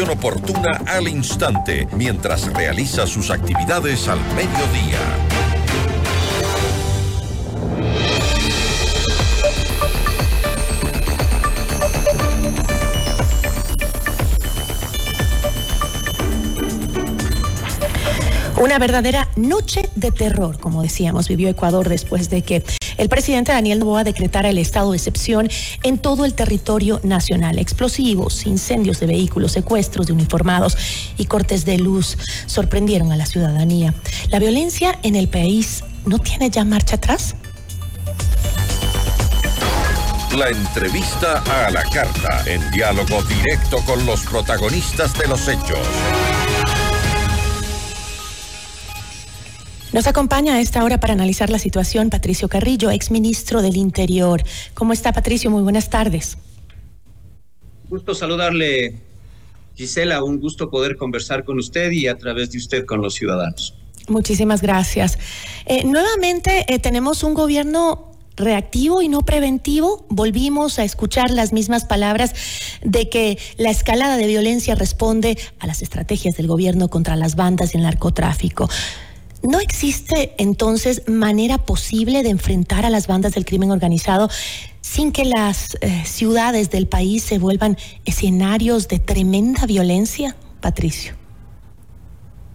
oportuna al instante mientras realiza sus actividades al mediodía. Una verdadera noche de terror, como decíamos, vivió Ecuador después de que el presidente Daniel Novoa decretara el estado de excepción en todo el territorio nacional. Explosivos, incendios de vehículos, secuestros de uniformados y cortes de luz sorprendieron a la ciudadanía. ¿La violencia en el país no tiene ya marcha atrás? La entrevista a la carta, en diálogo directo con los protagonistas de los hechos. Nos acompaña a esta hora para analizar la situación Patricio Carrillo, exministro del Interior. ¿Cómo está Patricio? Muy buenas tardes. Gusto saludarle, Gisela. Un gusto poder conversar con usted y a través de usted con los ciudadanos. Muchísimas gracias. Eh, nuevamente eh, tenemos un gobierno reactivo y no preventivo. Volvimos a escuchar las mismas palabras de que la escalada de violencia responde a las estrategias del gobierno contra las bandas y el narcotráfico. ¿No existe entonces manera posible de enfrentar a las bandas del crimen organizado sin que las eh, ciudades del país se vuelvan escenarios de tremenda violencia, Patricio?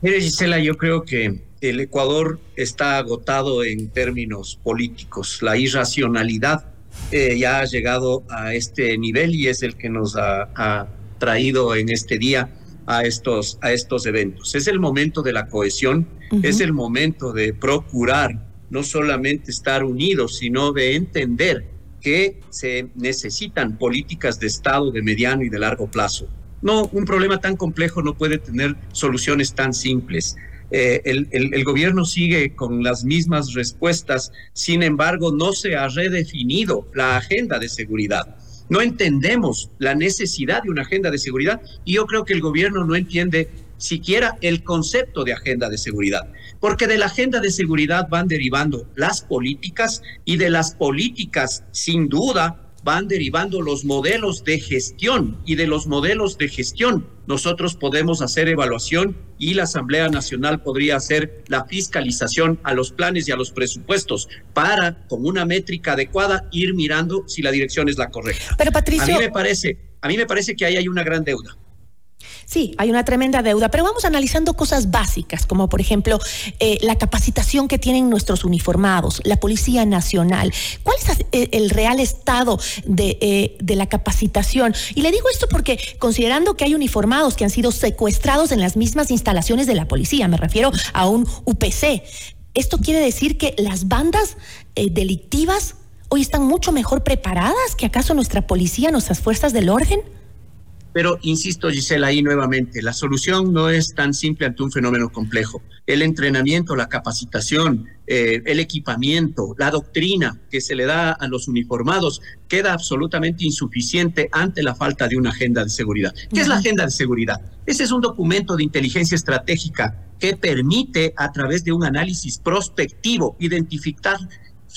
Mire, Gisela, yo creo que el Ecuador está agotado en términos políticos. La irracionalidad eh, ya ha llegado a este nivel y es el que nos ha traído en este día a estos, a estos eventos. Es el momento de la cohesión, es el momento de procurar no solamente estar unidos, sino de entender que se necesitan políticas de Estado de mediano y de largo plazo. No, un problema tan complejo no puede tener soluciones tan simples. Eh, el, el, gobierno sigue con las mismas respuestas, sin embargo, no se ha redefinido la agenda de seguridad. No entendemos la necesidad de una agenda de seguridad y yo creo que el gobierno no entiende siquiera el concepto de agenda de seguridad, porque de la agenda de seguridad van derivando las políticas y de las políticas, sin duda, van derivando los modelos de gestión y de los modelos de gestión nosotros podemos hacer evaluación y la Asamblea Nacional podría hacer la fiscalización a los planes y a los presupuestos para, con una métrica adecuada, ir mirando si la dirección es la correcta. Pero Patricio... A mí me parece, a mí me parece que ahí hay una gran deuda. Sí, hay una tremenda deuda, pero vamos analizando cosas básicas, como por ejemplo eh, la capacitación que tienen nuestros uniformados, la Policía Nacional. ¿Cuál es eh, el real estado eh, de la capacitación? Y le digo esto porque considerando que hay uniformados que han sido secuestrados en las mismas instalaciones de la policía, me refiero a un UPC, ¿esto quiere decir que las bandas delictivas hoy están mucho mejor preparadas que acaso nuestra policía, nuestras fuerzas del orden? Pero insisto, Gisela, ahí nuevamente, la solución no es tan simple ante un fenómeno complejo. El entrenamiento, la capacitación, eh, el equipamiento, la doctrina que se le da a los uniformados queda absolutamente insuficiente ante la falta de una agenda de seguridad. ¿Qué es la agenda de seguridad? Ese es un documento de inteligencia estratégica que permite, a través de un análisis prospectivo, identificar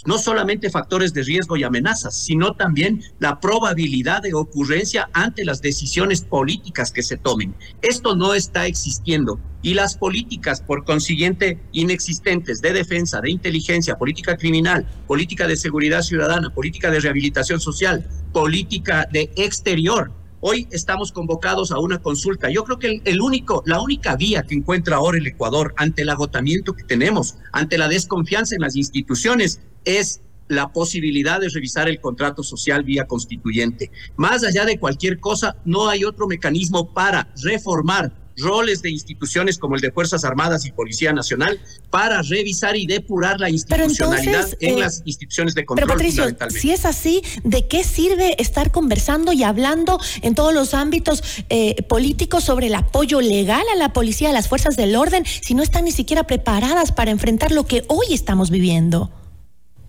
no solamente factores de riesgo y amenazas, sino también la probabilidad de ocurrencia ante las decisiones políticas que se tomen. Esto no está existiendo y las políticas, por consiguiente, inexistentes de defensa, de inteligencia, política criminal, política de seguridad ciudadana, política de rehabilitación social, política de exterior, Hoy estamos convocados a una consulta. Yo creo que el, único, la única vía que encuentra ahora el Ecuador ante el agotamiento que tenemos, ante la desconfianza en las instituciones, es la posibilidad de revisar el contrato social vía constituyente. Más allá de cualquier cosa, no hay otro mecanismo para reformar roles de instituciones como el de Fuerzas Armadas y Policía Nacional para revisar y depurar la institucionalidad en eh, las instituciones de control. Pero Patricio, si es así, ¿de qué sirve estar conversando y hablando en todos los ámbitos eh, políticos sobre el apoyo legal a la policía, a las fuerzas del orden, si no están ni siquiera preparadas para enfrentar lo que hoy estamos viviendo?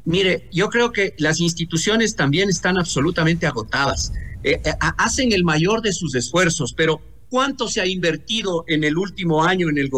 Mire, yo creo que las instituciones también están absolutamente agotadas. Eh, eh, hacen el mayor de sus esfuerzos, pero ¿cuánto se ha invertido en el último año en el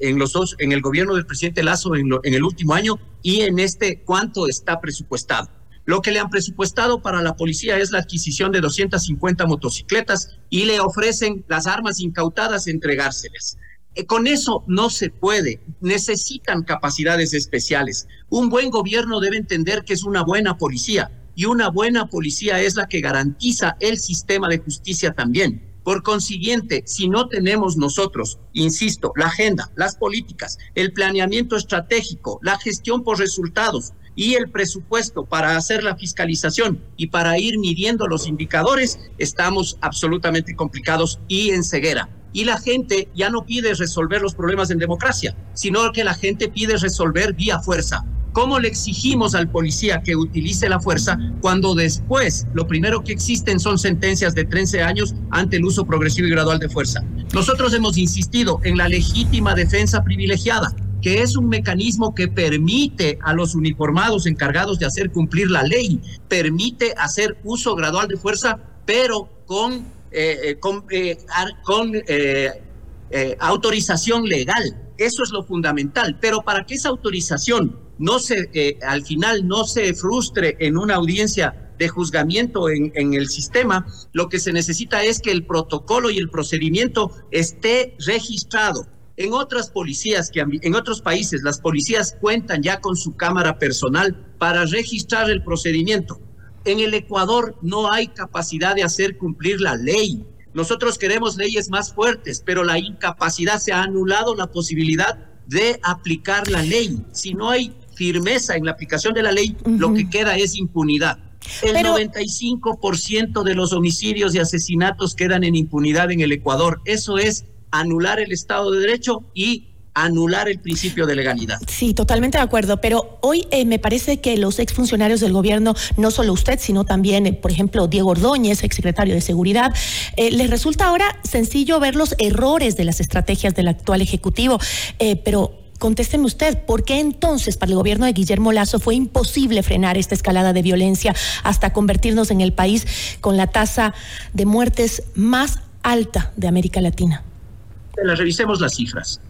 en los dos, en el gobierno del presidente Lazo en, en el último año y en este cuánto está presupuestado? Lo que le han presupuestado para la policía es la adquisición de 250 motocicletas y le ofrecen las armas incautadas entregárselas. Eh, con eso no se puede. Necesitan capacidades especiales. Un buen gobierno debe entender que es una buena policía y una buena policía es la que garantiza el sistema de justicia también. Por consiguiente, si no tenemos nosotros, insisto, la agenda, las políticas, el planeamiento estratégico, la gestión por resultados y el presupuesto para hacer la fiscalización y para ir midiendo los indicadores, estamos absolutamente complicados y en ceguera. Y la gente ya no pide resolver los problemas en democracia, sino que la gente pide resolver vía fuerza. ¿Cómo le exigimos al policía que utilice la fuerza cuando después lo primero que existen son sentencias de 13 años ante el uso progresivo y gradual de fuerza? Nosotros hemos insistido en la legítima defensa privilegiada, que es un mecanismo que permite a los uniformados encargados de hacer cumplir la ley, permite hacer uso gradual de fuerza, pero con, eh, eh, con, eh, autorización legal. Eso es lo fundamental. Pero para que esa autorización no se, al final no se frustre en una audiencia de juzgamiento en, en, el sistema, lo que se necesita es que el protocolo y el procedimiento esté registrado. En otras policías, que en otros países, las policías cuentan ya con su cámara personal para registrar el procedimiento. En el Ecuador no hay capacidad de hacer cumplir la ley. Nosotros queremos leyes más fuertes, pero la incapacidad se ha anulado la posibilidad de aplicar la ley. Si no hay firmeza en la aplicación de la ley, lo que queda es impunidad. El 95% de los homicidios y asesinatos quedan en impunidad en el Ecuador. Eso es anular el Estado de Derecho y anular el principio de legalidad. Sí, totalmente de acuerdo, pero hoy eh, me parece que los exfuncionarios del gobierno, no solo usted, sino también, eh, por ejemplo, Diego Ordóñez, exsecretario de Seguridad, eh, les resulta ahora sencillo ver los errores de las estrategias del actual Ejecutivo, pero Contésteme usted, ¿por qué entonces para el gobierno de Guillermo Lazo fue imposible frenar esta escalada de violencia hasta convertirnos en el país con la tasa de muertes más alta de América Latina? revisemos las cifras.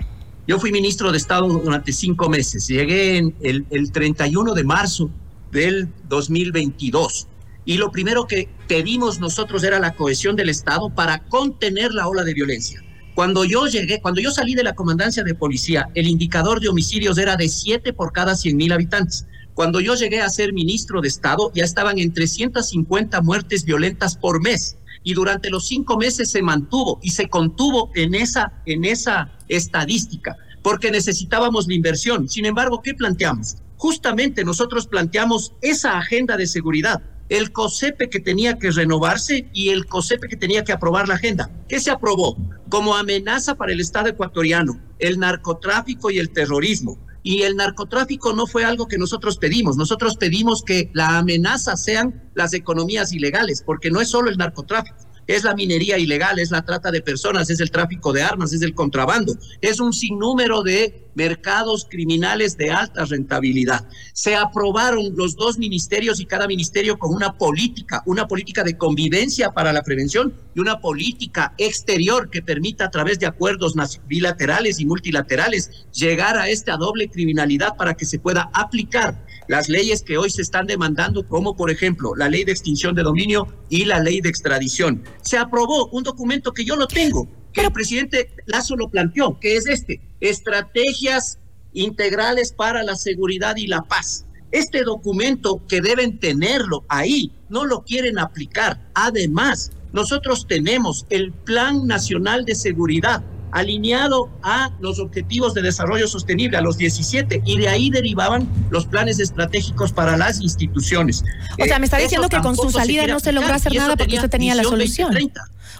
Yo fui ministro de Estado durante cinco meses. Llegué el 31 de marzo del 2022. Y lo primero que pedimos nosotros era la cohesión del Estado para contener la ola de violencia. Cuando yo llegué, cuando yo salí de la comandancia de policía, el indicador de homicidios era de 7 por cada 100 mil habitantes. Cuando yo llegué a ser ministro de Estado, ya estaban en 350 muertes violentas por mes. Y durante los cinco meses se mantuvo y se contuvo en esa, en esa estadística, porque necesitábamos la inversión. Sin embargo, ¿qué planteamos? Justamente nosotros planteamos esa agenda de seguridad el COSEPE que tenía que renovarse y el COSEPE que tenía que aprobar la agenda. ¿Qué se aprobó? Como amenaza para el Estado ecuatoriano, el narcotráfico y el terrorismo. Y el narcotráfico no fue algo que nosotros pedimos. Nosotros pedimos que la amenaza sean las economías ilegales, porque no es solo el narcotráfico es la minería ilegal, es la trata de personas, es el tráfico de armas, es el contrabando, es un sinnúmero de mercados criminales de alta rentabilidad. Se aprobaron los dos ministerios y cada ministerio con una política, una política de convivencia para la prevención y una política exterior que permita a través de acuerdos bilaterales y multilaterales llegar a esta doble criminalidad para que se pueda aplicar las leyes que hoy se están demandando, como por ejemplo la ley de extinción de dominio y la ley de extradición. Se aprobó un documento que yo no tengo, que el presidente Lazo lo planteó, que es este, estrategias integrales para la seguridad y la paz. Este documento que deben tenerlo ahí, no lo quieren aplicar. Además, nosotros tenemos el Plan Nacional de Seguridad alineado a los objetivos de desarrollo sostenible, a los 17, y de ahí derivaban los planes estratégicos para las instituciones. O sea, me está diciendo que con su salida no se logró hacer nada porque usted tenía la solución.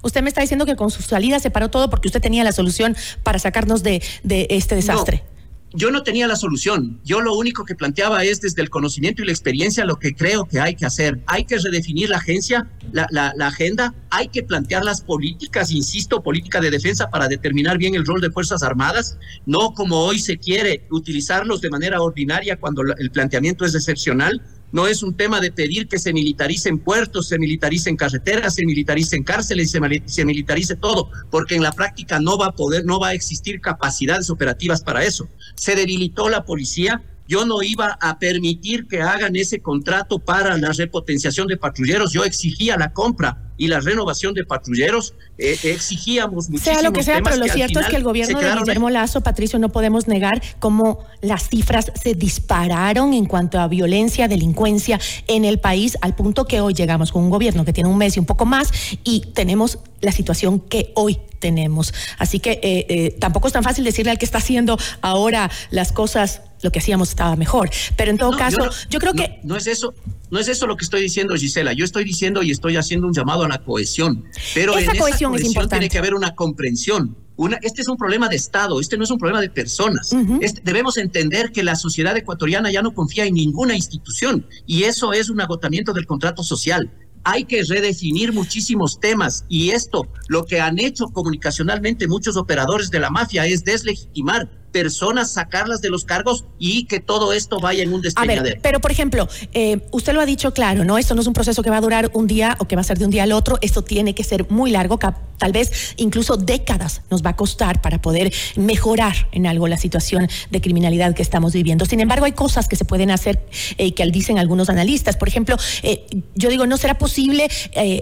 Usted me está diciendo que con su salida se paró todo porque usted tenía la solución para sacarnos de, de este desastre yo no tenía la solución. Yo lo único que planteaba es desde el conocimiento y la experiencia lo que creo que hay que hacer. Hay que redefinir la agencia, la, la, agenda, hay que plantear las políticas, insisto, política de defensa para determinar bien el rol de Fuerzas Armadas, no como hoy se quiere utilizarlos de manera ordinaria cuando el planteamiento es excepcional. No es un tema de pedir que se militaricen puertos, se militaricen carreteras, se militaricen cárceles, se, se militarice todo, porque en la práctica no va a poder, no va a existir capacidades operativas para eso. Se debilitó la policía, yo no iba a permitir que hagan ese contrato para la repotenciación de patrulleros. Yo exigía la compra y la renovación de patrulleros. Eh, exigíamos muchísimo. Sea lo que sea, pero lo cierto es que el gobierno de Guillermo Lazo, Patricio, no podemos negar cómo las cifras se dispararon en cuanto a violencia, delincuencia en el país, al punto que hoy llegamos con un gobierno que tiene un mes y un poco más y tenemos la situación que hoy tenemos. Así que eh, eh, tampoco es tan fácil decirle al que está haciendo ahora las cosas lo que hacíamos estaba mejor. Pero en todo caso, yo, creo que... No es eso, no es eso lo que estoy diciendo, Gisela. Yo estoy diciendo y estoy haciendo un llamado a la cohesión. Pero en esa cohesión, es importante. tiene que haber una comprensión. Una, este es un problema de Estado, este no es un problema de personas. Este, debemos entender que la sociedad ecuatoriana ya no confía en ninguna institución y eso es un agotamiento del contrato social hay que redefinir muchísimos temas y esto, lo que han hecho comunicacionalmente muchos operadores de la mafia es deslegitimar personas, sacarlas de los cargos y que todo esto vaya en un despeñadero. A ver, pero por ejemplo, eh, usted lo ha dicho claro, ¿no? Esto no es un proceso que va a durar un día o que va a ser de un día al otro, esto tiene que ser muy largo, tal vez incluso décadas nos va a costar para poder mejorar en algo la situación de criminalidad que estamos viviendo. Sin embargo, hay cosas que se pueden hacer eh, que dicen algunos analistas. Por ejemplo, eh, yo digo, ¿no será posible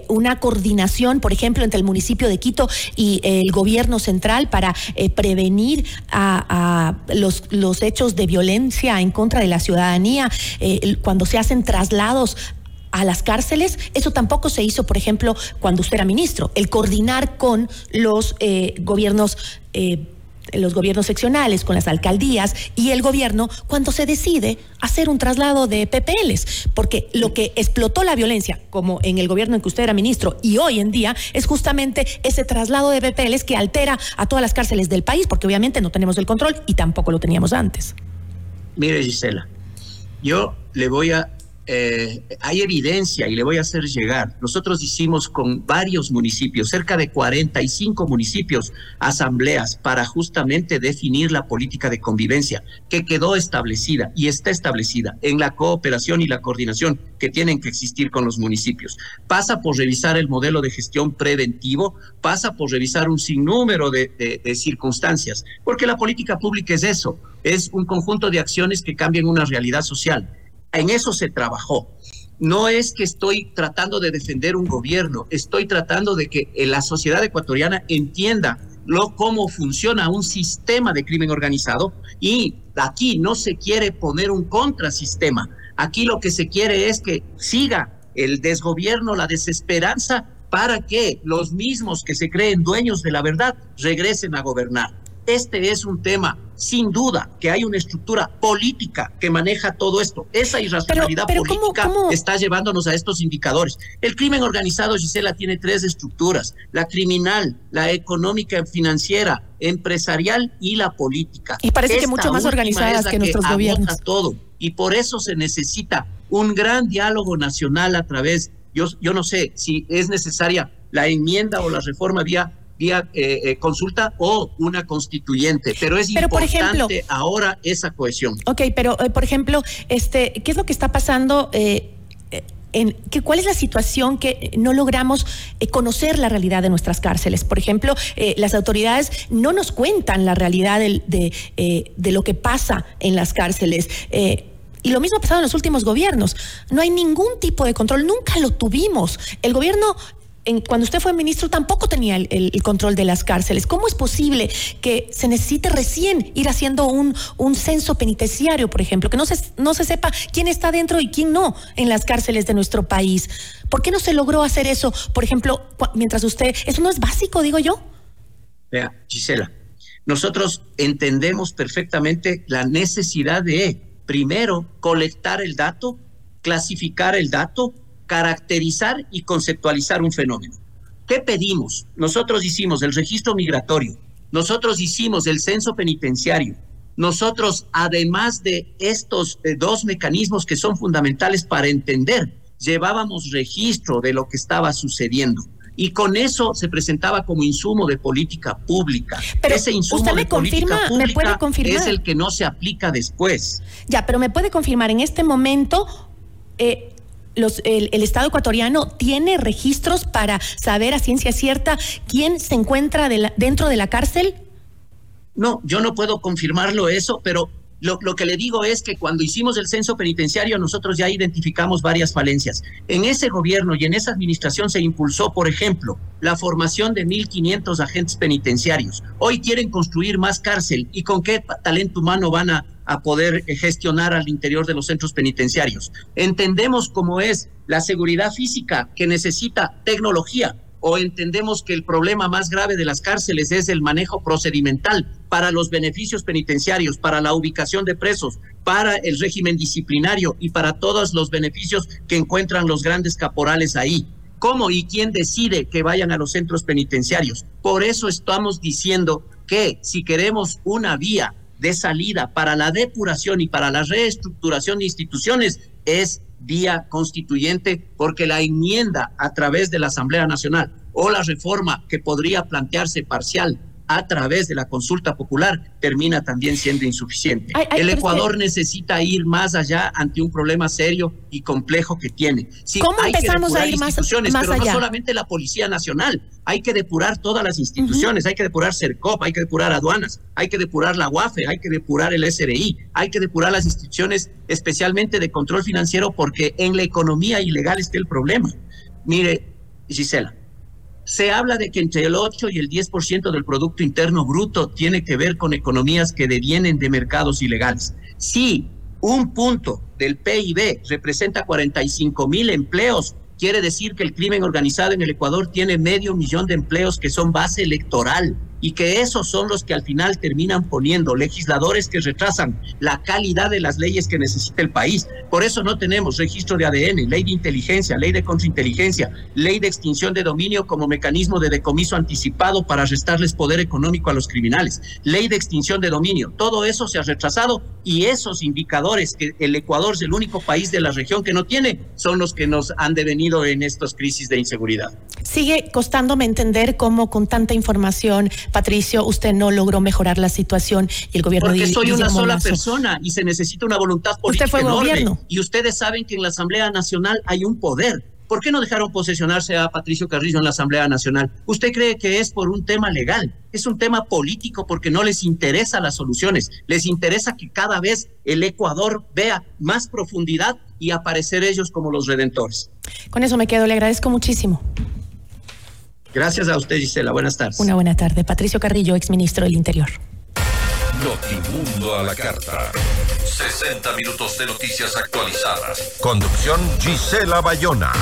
una coordinación, por ejemplo, entre el municipio de Quito y el gobierno central para prevenir a los, los hechos de violencia en contra de la ciudadanía, eh, cuando se hacen traslados a las cárceles. Eso tampoco se hizo, por ejemplo, cuando usted era ministro, el coordinar con los eh, gobiernos. Eh, los gobiernos seccionales, con las alcaldías y el gobierno cuando se decide hacer un traslado de PPLs, porque lo que explotó la violencia, como en el gobierno en que usted era ministro y hoy en día, es justamente ese traslado de PPLs que altera a todas las cárceles del país, porque obviamente no tenemos el control y tampoco lo teníamos antes. Mire, Gisela, yo le voy a eh, hay evidencia y le voy a hacer llegar. Nosotros hicimos con varios municipios, cerca de 45 municipios, asambleas para justamente definir la política de convivencia que quedó establecida y está establecida en la cooperación y la coordinación que tienen que existir con los municipios. Pasa por revisar el modelo de gestión preventivo, pasa por revisar un sinnúmero de, de circunstancias, porque la política pública es eso, es un conjunto de acciones que cambian una realidad social en eso se trabajó. No es que estoy tratando de defender un gobierno, estoy tratando de que eh, la sociedad ecuatoriana entienda lo, cómo funciona un sistema de crimen organizado y aquí no se quiere poner un contrasistema. Aquí lo que se quiere es que siga el desgobierno, la desesperanza, para que los mismos que se creen dueños de la verdad regresen a gobernar. Este es un tema, sin duda, que hay una estructura política que maneja todo esto. Esa irracionalidad política está llevándonos a estos indicadores. El crimen organizado, Gisela, tiene tres estructuras. La criminal, la económica, financiera, empresarial y la política. Y parece que mucho más organizadas que, nuestros gobiernos. todo. Y por eso se necesita un gran diálogo nacional a través, yo, yo no sé si es necesaria la enmienda o la reforma vía vía eh, eh, consulta o una constituyente, pero es importante ahora esa cohesión. Ok, pero eh, por ejemplo, este, ¿qué es lo que está pasando? En, que, ¿Cuál es la situación que no logramos conocer la realidad de nuestras cárceles? Por ejemplo, las autoridades no nos cuentan la realidad de, de, lo que pasa en las cárceles. y lo mismo ha pasado en los últimos gobiernos. No hay ningún tipo de control, nunca lo tuvimos. El gobierno cuando usted fue ministro tampoco tenía el, control de las cárceles. ¿Cómo es posible que se necesite recién ir haciendo un, un censo penitenciario, por ejemplo, que no se, no se sepa quién está dentro y quién no en las cárceles de nuestro país? ¿Por qué no se logró hacer eso, por ejemplo, mientras usted... Eso no es básico, digo yo. Vea, Gisela, nosotros entendemos perfectamente la necesidad de, primero, colectar el dato, clasificar el dato caracterizar y conceptualizar un fenómeno. ¿Qué pedimos? Nosotros hicimos el registro migratorio, nosotros hicimos el censo penitenciario, nosotros, además de estos eh, dos mecanismos que son fundamentales para entender, llevábamos registro de lo que estaba sucediendo. Y con eso se presentaba como insumo de política pública. Pero Ese insumo usted me de confirma, política pública me puede confirmar. es el que no se aplica después. Ya, pero me puede confirmar en este momento eh, el, Estado ecuatoriano tiene registros para saber a ciencia cierta quién se encuentra dentro de la cárcel? No, yo no puedo confirmarlo eso, pero Lo, que le digo es que cuando hicimos el censo penitenciario nosotros ya identificamos varias falencias. En ese gobierno y en esa administración se impulsó, por ejemplo, la formación de 1.500 agentes penitenciarios. Hoy quieren construir más cárcel y con qué talento humano van a, a poder gestionar al interior de los centros penitenciarios. Entendemos cómo es la seguridad física que necesita tecnología o entendemos que el problema más grave de las cárceles es el manejo procedimental para los beneficios penitenciarios, para la ubicación de presos, para el régimen disciplinario y para todos los beneficios que encuentran los grandes caporales ahí. ¿Cómo y quién decide que vayan a los centros penitenciarios? Por eso estamos diciendo que si queremos una vía de salida para la depuración y para la reestructuración de instituciones es vía constituyente porque la enmienda a través de la Asamblea Nacional o la reforma que podría plantearse parcial a través de la consulta popular termina también siendo insuficiente. el Ecuador necesita ir más allá ante un problema serio y complejo que tiene. ¿Cómo empezamos a ir más, más pero allá? no solamente la Policía Nacional, hay que depurar todas las instituciones, hay que depurar CERCOP, hay que depurar aduanas, hay que depurar la UAFE, hay que depurar el SRI, hay que depurar las instituciones especialmente de control financiero porque en la economía ilegal está el problema. Mire, Gisela, se habla de que entre el 8 y el 10% del Producto Interno Bruto tiene que ver con economías que devienen de mercados ilegales. Si un punto del PIB representa 45 mil empleos, quiere decir que el crimen organizado en el Ecuador tiene medio millón de empleos que son base electoral y que esos son los que al final terminan poniendo legisladores que retrasan la calidad de las leyes que necesita el país. Por eso no tenemos registro de ADN, ley de inteligencia, ley de contrainteligencia, ley de extinción de dominio como mecanismo de decomiso anticipado para restarles poder económico a los criminales, ley de extinción de dominio. Todo eso se ha retrasado y esos indicadores que el Ecuador es el único país de la región que no tiene son los que nos han devenido en estas crisis de inseguridad. Sigue costándome entender cómo con tanta información Patricio, usted no logró mejorar la situación y el gobierno Porque soy una sola persona y se necesita una voluntad política usted fue Gobierno. Y ustedes saben que en la Asamblea Nacional hay un poder. ¿Por qué no dejaron posesionarse a Patricio Carrillo en la Asamblea Nacional? ¿Usted cree que es por un tema legal? Es un tema político porque no les interesa las soluciones. Les interesa que cada vez el Ecuador vea más profundidad y aparecer ellos como los redentores. Con eso me quedo. Le agradezco muchísimo. Gracias a usted, Gisela. Buenas tardes. Una buena tarde. Patricio Carrillo, exministro del Interior. Notimundo a la carta. 60 minutos de noticias actualizadas. Conducción Gisela Bayona.